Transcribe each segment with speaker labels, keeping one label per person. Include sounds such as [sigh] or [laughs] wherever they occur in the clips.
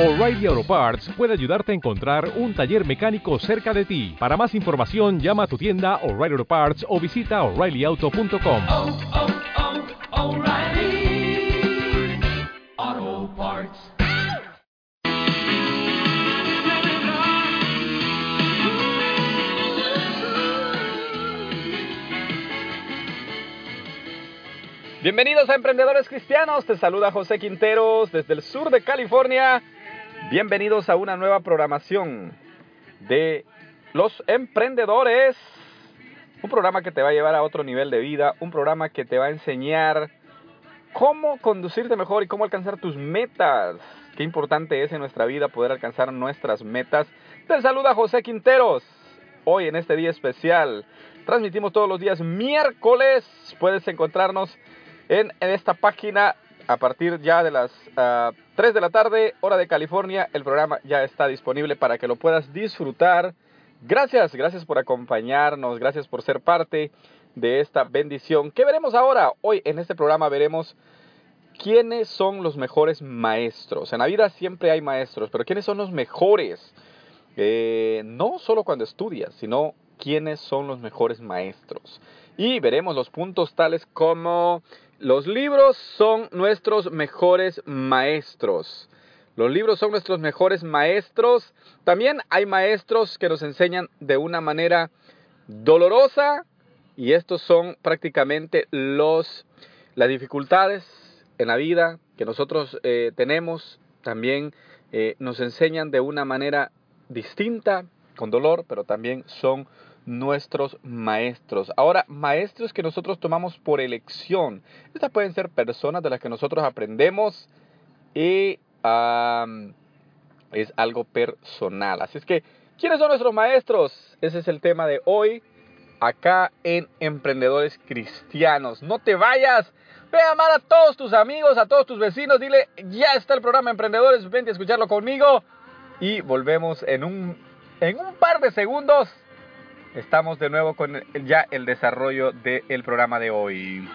Speaker 1: O'Reilly Auto Parts puede ayudarte a encontrar un taller mecánico cerca de ti. Para más información, llama a tu tienda O'Reilly Auto Parts o visita oreillyauto.com.
Speaker 2: oh, oh, Parts.
Speaker 3: Bienvenidos a Emprendedores Cristianos, te saluda José Quinteros desde el sur de California. Bienvenidos a una nueva programación de los emprendedores. Un programa que te va a llevar a otro nivel de vida, un programa que te va a enseñar cómo conducirte mejor y cómo alcanzar tus metas. Qué importante es en nuestra vida poder alcanzar nuestras metas. Te saluda José Quinteros. Hoy en este día especial transmitimos todos los días miércoles. Puedes encontrarnos en, esta página a partir ya de las uh, 3 de la tarde, hora de California. El programa ya está disponible para que lo puedas disfrutar. Gracias, gracias por acompañarnos, gracias por ser parte de esta bendición. ¿Qué veremos ahora? Hoy en este programa veremos quiénes son los mejores maestros. En la vida siempre hay maestros, pero ¿quiénes son los mejores? Eh, no solo cuando estudias, sino quiénes son los mejores maestros. Y veremos los puntos tales como los libros son nuestros mejores maestros. Los libros son nuestros mejores maestros. También hay maestros que nos enseñan de una manera dolorosa y estos son prácticamente los las dificultades en la vida que nosotros eh, tenemos. También eh, nos enseñan de una manera distinta, con dolor, pero también son nuestros maestros. Ahora, maestros que nosotros tomamos por elección. Estas pueden ser personas de las que nosotros aprendemos y es algo personal. Así es que, ¿quiénes son nuestros maestros? Ese es el tema de hoy acá en Emprendedores Cristianos. No te vayas. Ve a llamar a todos tus amigos, a todos tus vecinos. Dile, ya está el programa Emprendedores. Vente a escucharlo conmigo. Y volvemos en un, en un par de segundos estamos de nuevo con ya el desarrollo del programa de hoy.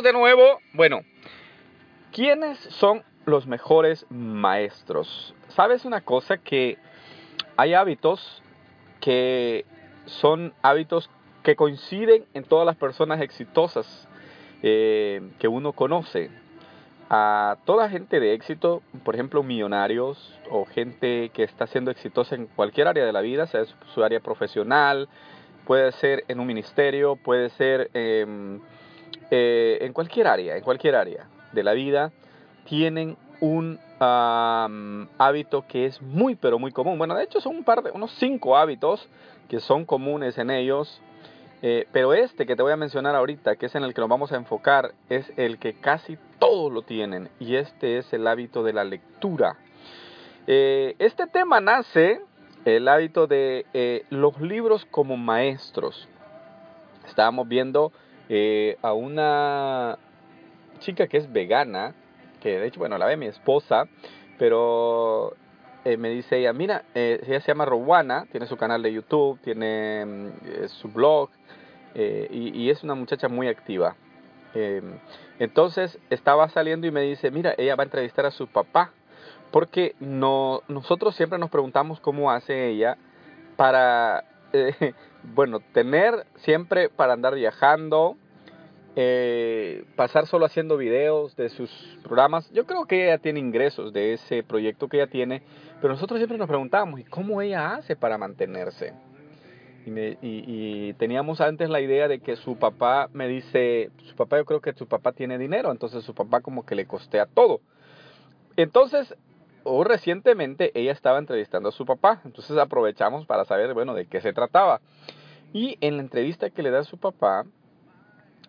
Speaker 3: De nuevo. Bueno, ¿quiénes son los mejores maestros? ¿Sabes una cosa? Que hay hábitos que son hábitos que coinciden en todas las personas exitosas eh, que uno conoce. A toda gente de éxito, por ejemplo, millonarios o gente que está siendo exitosa en cualquier área de la vida, sea su área profesional, puede ser en un ministerio, puede ser... Eh, eh, en cualquier área, en cualquier área de la vida, tienen un hábito que es muy, pero muy común. Bueno, de hecho son un par de, unos cinco hábitos que son comunes en ellos. Eh, pero este que te voy a mencionar ahorita, que es en el que nos vamos a enfocar, es el que casi todos lo tienen. Y este es el hábito de la lectura. Eh, este tema nace, el hábito de los libros como maestros. Estábamos viendo eh, a una chica que es vegana, que de hecho, bueno, la ve mi esposa, pero eh, me dice ella, mira, eh, ella se llama Rowana, tiene su canal de YouTube, tiene su blog y, y, es una muchacha muy activa. entonces estaba saliendo y me dice, mira, ella va a entrevistar a su papá, porque no, nosotros siempre nos preguntamos cómo hace ella para [laughs] bueno, tener siempre para andar viajando, eh, pasar solo haciendo videos de sus programas. Yo creo que ella tiene ingresos de ese proyecto que ella tiene, pero nosotros siempre nos preguntamos, ¿y cómo ella hace para mantenerse? Y, me, y, y, teníamos antes la idea de que su papá me dice, su papá yo creo que su papá tiene dinero, entonces su papá como que le costea todo. Entonces o recientemente ella estaba entrevistando a su papá, entonces aprovechamos para saber, bueno, de qué se trataba. Y en la entrevista que le da su papá,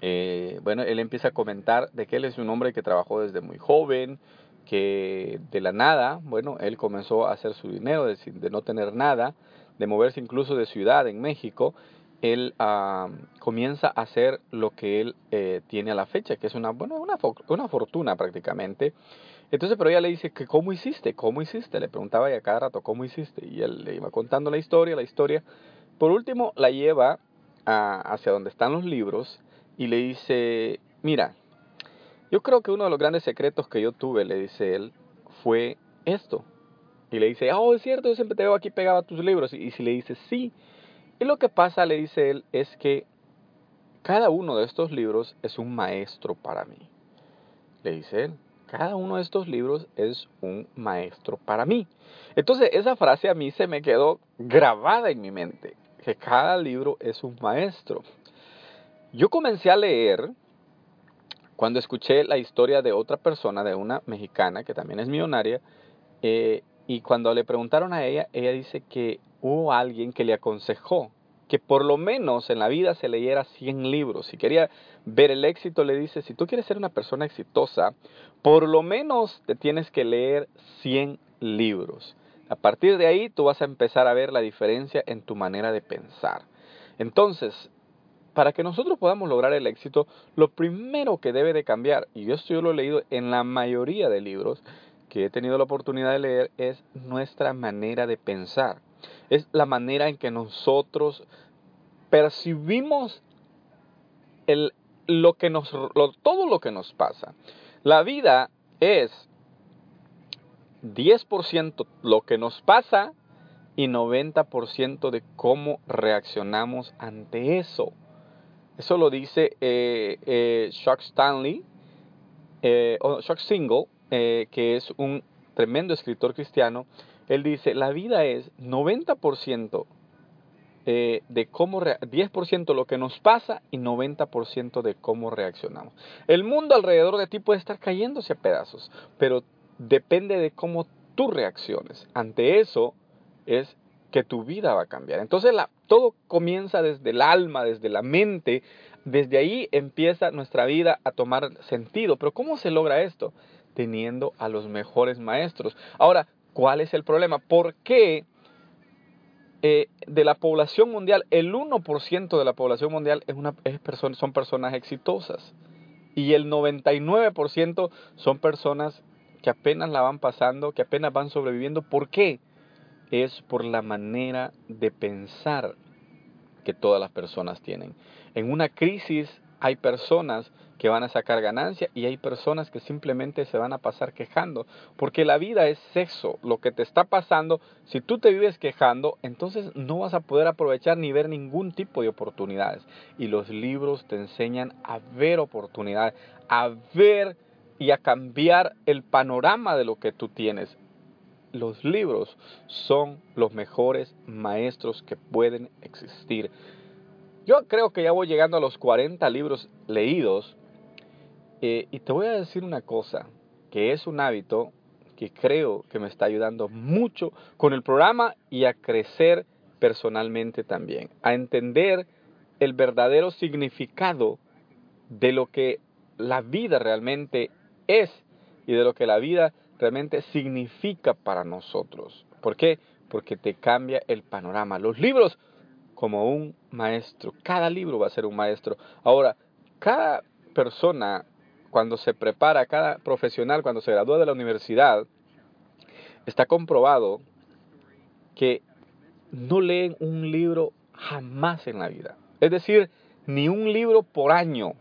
Speaker 3: eh, bueno, él empieza a comentar de que él es un hombre que trabajó desde muy joven, que de la nada, bueno, él comenzó a hacer su dinero, de, de no tener nada, de moverse incluso de ciudad en México, él ah, comienza a hacer lo que él eh, tiene a la fecha, que es una, bueno, una, una, fortuna prácticamente. Entonces, pero ella le dice que cómo hiciste, cómo hiciste, le preguntaba ya cada rato cómo hiciste, y él le iba contando la historia, la historia. Por último, la lleva hacia donde están los libros y le dice, mira, yo creo que uno de los grandes secretos que yo tuve, le dice él, fue esto. Y le dice, oh, es cierto, yo siempre te veo aquí pegado a tus libros. Y, si le dice, sí. Y lo que pasa, le dice él, es que cada uno de estos libros es un maestro para mí. Le dice él, cada uno de estos libros es un maestro para mí. Entonces esa frase a mí se me quedó grabada en mi mente, que cada libro es un maestro. Yo comencé a leer cuando escuché la historia de otra persona, de una mexicana que también es millonaria, eh, y cuando le preguntaron a ella, ella dice que hubo alguien que le aconsejó que por lo menos en la vida se leyera 100 libros. Si quería ver el éxito, le dice, si tú quieres ser una persona exitosa, por lo menos te tienes que leer 100 libros. A partir de ahí tú vas a empezar a ver la diferencia en tu manera de pensar. Entonces, para que nosotros podamos lograr el éxito, lo primero que debe de cambiar, y esto yo lo he leído en la mayoría de libros que he tenido la oportunidad de leer, es nuestra manera de pensar. Es la manera en que nosotros percibimos el, lo que nos, todo lo que nos pasa. La vida es 10% lo que nos pasa y 90% de cómo reaccionamos ante eso. Eso lo dice eh, eh, Chuck Stanley, eh, o Chuck Single, eh, que es un tremendo escritor cristiano. Él dice, la vida es 90% de cómo, 10% lo que nos pasa y 90% de cómo reaccionamos. El mundo alrededor de ti puede estar cayéndose a pedazos, pero depende de cómo tú reacciones. Ante eso es que tu vida va a cambiar. Entonces todo comienza desde el alma, desde la mente. Desde ahí empieza nuestra vida a tomar sentido. Pero ¿cómo se logra esto? Teniendo a los mejores maestros. Ahora, ¿cuál es el problema? ¿Por qué eh, de la población mundial, el 1% de la población mundial es una, es son personas exitosas? Y el 99% son personas que apenas la van pasando, que apenas van sobreviviendo. ¿Por qué? es por la manera de pensar que todas las personas tienen. En una crisis hay personas que van a sacar ganancia y hay personas que simplemente se van a pasar quejando, porque la vida es sexo, lo que te está pasando, si tú te vives quejando, entonces no vas a poder aprovechar ni ver ningún tipo de oportunidades. Y los libros te enseñan a ver oportunidades, a ver y a cambiar el panorama de lo que tú tienes los libros son los mejores maestros que pueden existir. Yo creo que ya voy llegando a los 40 libros leídos eh, y te voy a decir una cosa, que es un hábito que creo que me está ayudando mucho con el programa y a crecer personalmente también, a entender el verdadero significado de lo que la vida realmente es y de lo que la vida realmente significa para nosotros. ¿Por qué? Porque te cambia el panorama. Los libros como un maestro, cada libro va a ser un maestro. Ahora, cada persona cuando se prepara, cada profesional cuando se gradúa de la universidad, está comprobado que no leen un libro jamás en la vida. Es decir, ni un libro por año,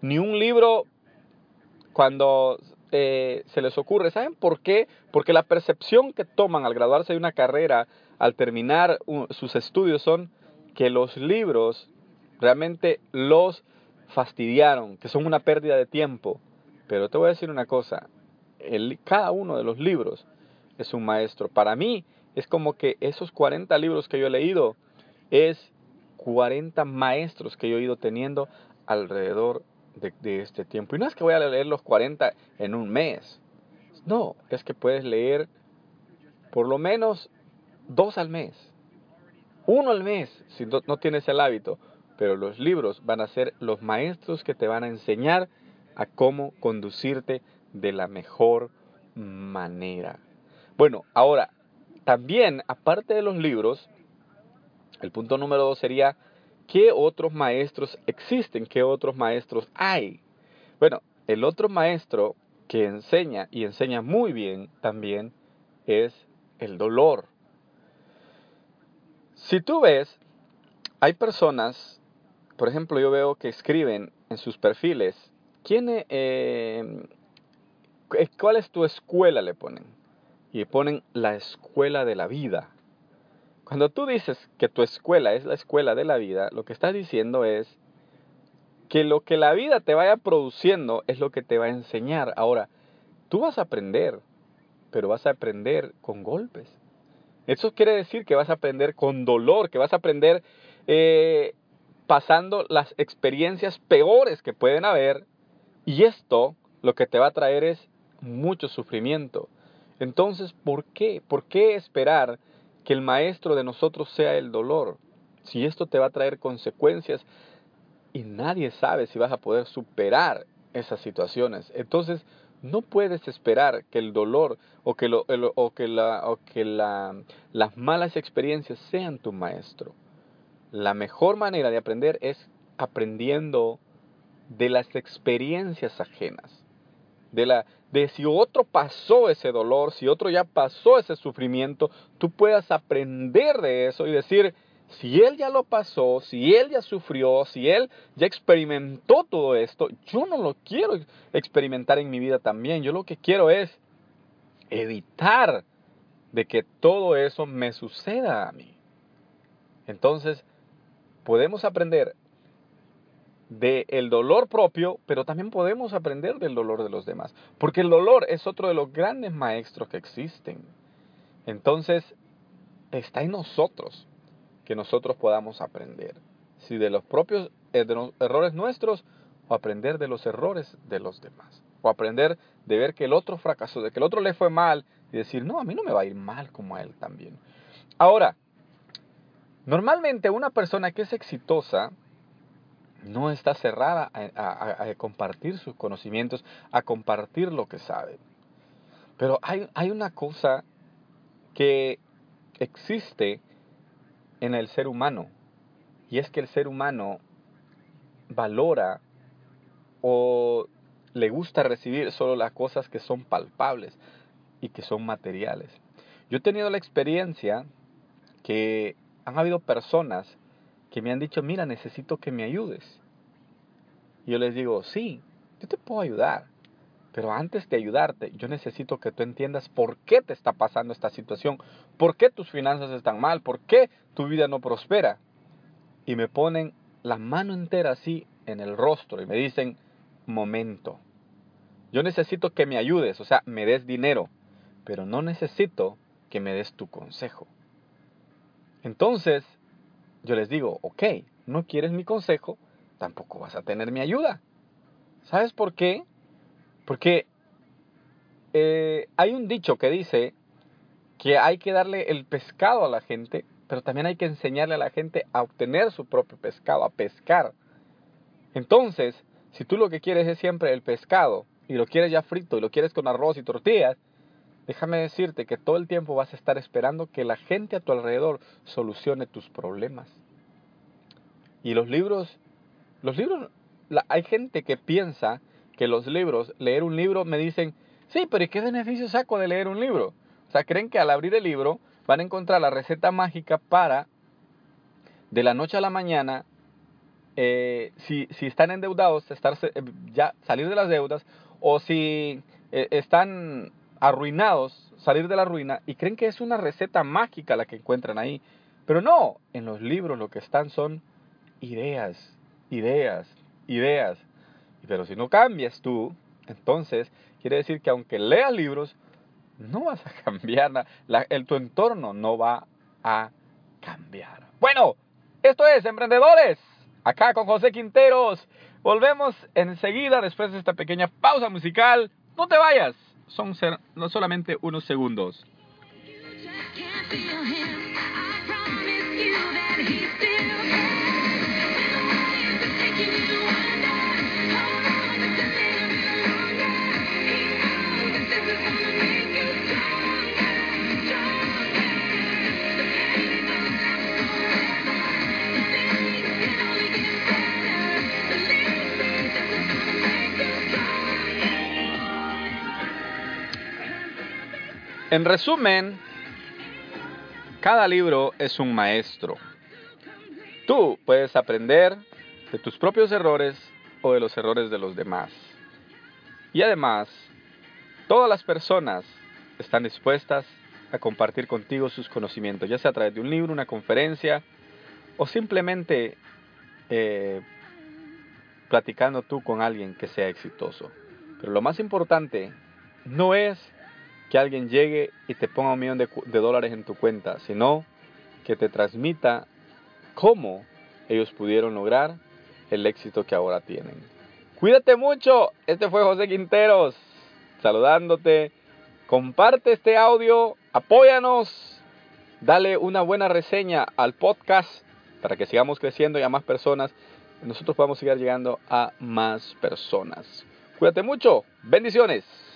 Speaker 3: ni un libro cuando eh, se les ocurre. ¿Saben por qué? Porque la percepción que toman al graduarse de una carrera, al terminar sus estudios, son que los libros realmente los fastidiaron, que son una pérdida de tiempo. Pero te voy a decir una cosa, el, cada uno de los libros es un maestro. Para mí es como que esos 40 libros que yo he leído es 40 maestros que yo he ido teniendo alrededor de, este tiempo. Y no es que voy a leer los 40 en un mes. No, es que puedes leer por lo menos dos al mes. Uno al mes, si no, tienes el hábito. Pero los libros van a ser los maestros que te van a enseñar a cómo conducirte de la mejor manera. Bueno, ahora, también, aparte de los libros, el punto número dos sería, ¿qué otros maestros existen? ¿Qué otros maestros hay? Bueno, el otro maestro que enseña y enseña muy bien también es el dolor. Si tú ves, hay personas, por ejemplo, yo veo que escriben en sus perfiles, ¿quién, eh, eh, ¿cuál es tu escuela? Le ponen. Y ponen la escuela de la vida. Cuando tú dices que tu escuela es la escuela de la vida, lo que estás diciendo es que lo que la vida te vaya produciendo es lo que te va a enseñar. Ahora, tú vas a aprender, pero vas a aprender con golpes. Eso quiere decir que vas a aprender con dolor, que vas a aprender eh, pasando las experiencias peores que pueden haber. Y esto lo que te va a traer es mucho sufrimiento. Entonces, ¿por qué? ¿Por qué esperar que el maestro de nosotros sea el dolor? Si esto te va a traer consecuencias y nadie sabe si vas a poder superar esas situaciones. Entonces, no puedes esperar que el dolor o que, lo, o que, la, o que la, las malas experiencias sean tu maestro. La mejor manera de aprender es aprendiendo de las experiencias ajenas. De, la, de si otro pasó ese dolor, si otro ya pasó ese sufrimiento, tú puedas aprender de eso y decir, si él ya lo pasó, si él ya sufrió, si él ya experimentó todo esto, yo no lo quiero experimentar en mi vida también. Yo lo que quiero es evitar de que todo eso me suceda a mí. Entonces, podemos aprender del dolor propio, pero también podemos aprender del dolor de los demás. Porque el dolor es otro de los grandes maestros que existen. Entonces, está en nosotros que nosotros podamos aprender. Si de los propios eh, errores nuestros o aprender de los errores de los demás. O aprender de ver que el otro fracasó, de que el otro le fue mal y decir, no, a mí no me va a ir mal como a él también. Ahora, normalmente una persona que es exitosa, no está cerrada a, compartir sus conocimientos, a compartir lo que sabe. Pero hay, hay una cosa que existe en el ser humano, y es que el ser humano valora o le gusta recibir solo las cosas que son palpables y que son materiales. Yo he tenido la experiencia que han habido personas que me han dicho, mira, necesito que me ayudes. Y yo les digo, sí, yo te puedo ayudar, pero antes de ayudarte, yo necesito que tú entiendas por qué te está pasando esta situación, por qué tus finanzas están mal, por qué tu vida no prospera. Y me ponen la mano entera así en el rostro y me dicen, momento, yo necesito que me ayudes, o sea, me des dinero, pero no necesito que me des tu consejo. Entonces, yo les digo, ok, no quieres mi consejo, tampoco vas a tener mi ayuda. ¿Sabes por qué? Porque eh, hay un dicho que dice que hay que darle el pescado a la gente, pero también hay que enseñarle a la gente a obtener su propio pescado, a pescar. Entonces, si tú lo que quieres es siempre el pescado, y lo quieres ya frito, y lo quieres con arroz y tortillas, déjame decirte que todo el tiempo vas a estar esperando que la gente a tu alrededor solucione tus problemas. Y los libros los libros, hay gente que piensa que los libros, leer un libro, me dicen, sí, pero ¿y qué beneficio saco de leer un libro? O sea, creen que al abrir el libro van a encontrar la receta mágica para, de la noche a la mañana, eh, si, si, están endeudados, estar, eh, ya salir de las deudas, o si eh, están arruinados, salir de la ruina, y creen que es una receta mágica la que encuentran ahí. Pero no, en los libros lo que están son ideas, ideas, ideas. Pero si no cambias tú, entonces quiere decir que aunque leas libros, no vas a [laughs] cambiar, el, tu entorno no va a cambiar. Bueno, esto es Emprendedores, acá con José Quinteros. Volvemos enseguida después de esta pequeña pausa musical. No te vayas, son no solamente unos segundos. En resumen, cada libro es un maestro. Tú puedes aprender de tus propios errores o de los errores de los demás. Y además, todas las personas están dispuestas a compartir contigo sus conocimientos, ya sea a través de un libro, una conferencia o simplemente eh, platicando tú con alguien que sea exitoso. Pero lo más importante no es que alguien llegue y te ponga un millón de, dólares en tu cuenta, sino que te transmita cómo ellos pudieron lograr el éxito que ahora tienen. Cuídate mucho. Este fue José Quinteros saludándote. Comparte este audio, apóyanos, dale una buena reseña al podcast para que sigamos creciendo y a más personas. Nosotros podamos seguir llegando a más personas. Cuídate mucho. Bendiciones.